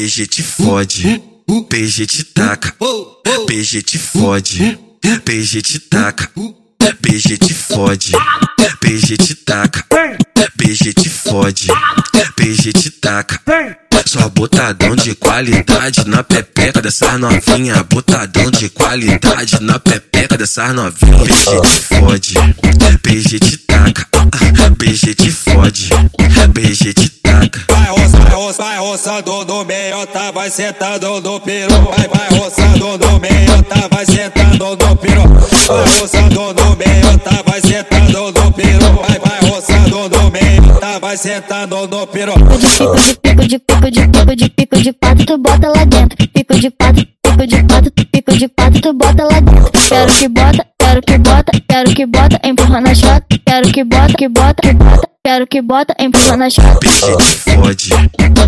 PG te fode, PG te taca, PG te fode, PG te taca, PG te fode, PG te taca, PG te fode, PG te taca. Só botadão de qualidade na pepeca dessas novinha, botadão de qualidade na pepeca dessas novinha. PG te fode, PG te taca, roçando no meio, tá, vai sentando no peru. Vai, vai roçando no meio, tá, vai sentando no peru. Vai roçando no meio, tá, vai sentando no peru. Vai, vai roçando no meio, tá, vai sentando no peru. Pico de pico de pico de pico de pato, tu bota lá dentro. Pico de pato, pico de pato, pico de pato, tu bota lá dentro. Quero que bota, quero que bota, quero que bota, empurra na chota. Quero que bota, que bota, que bota, quero que bota, empurra na chota. PG te fode,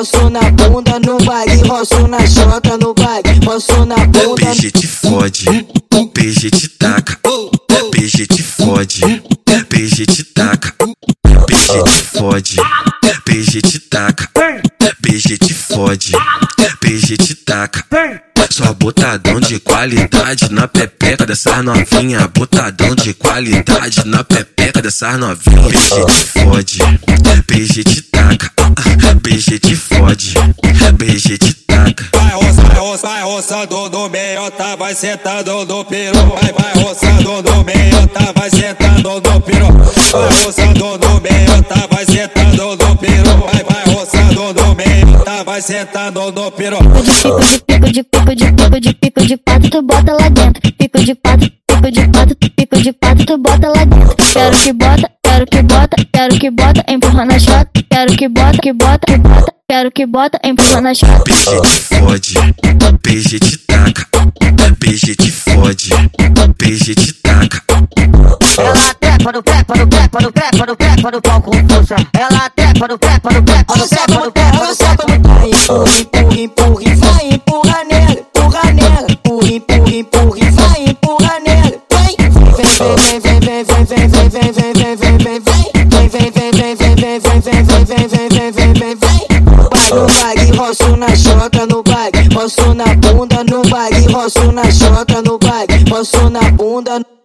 roço na bunda, no baile, roço na chota, no baile, roço na bunda. PG te fode, PG te taca, PG te fode, PG te taca, PG te fode, PG te taca, PG te fode, PG te taca. Só botadão de qualidade na pepeca dessas novinha, botadão de qualidade na pepeca dessas novinha. PG te fode, PG te taca, PG te fode, roçando no meio, tá, vai sentando no peru. Vai, vai roçando no meio, tá, vai sentando no peru. Vai roçando no meio, tá, vai sentando no peru. Vai, vai roçando no meio, tá, vai sentando no peru. Pico de pico de pico de pico de pato, tu bota lá dentro. Pico de pico de pato, pico de pato, tu bota lá dentro. Quero que bota, quero que bota, quero que bota, empurra na chota. Quero que bota, que bota, que bota, quero que bota, empurra na chota. PG te fode, PG te taca, PG te fode, PG te taca. Ela trepa no pé, no pé, no pé, no pé, no pau com força. Ela trepa no pé, no pé, no pé, no pé, no pé, no pé. Empurra, empurra, vai empurra nela, empurra nela. Empurra, empurra, empurra, vai empurra nela. Vem, vem, vem, vem, roço na bunda, no baile, roço na chota, no baile, roço na bunda.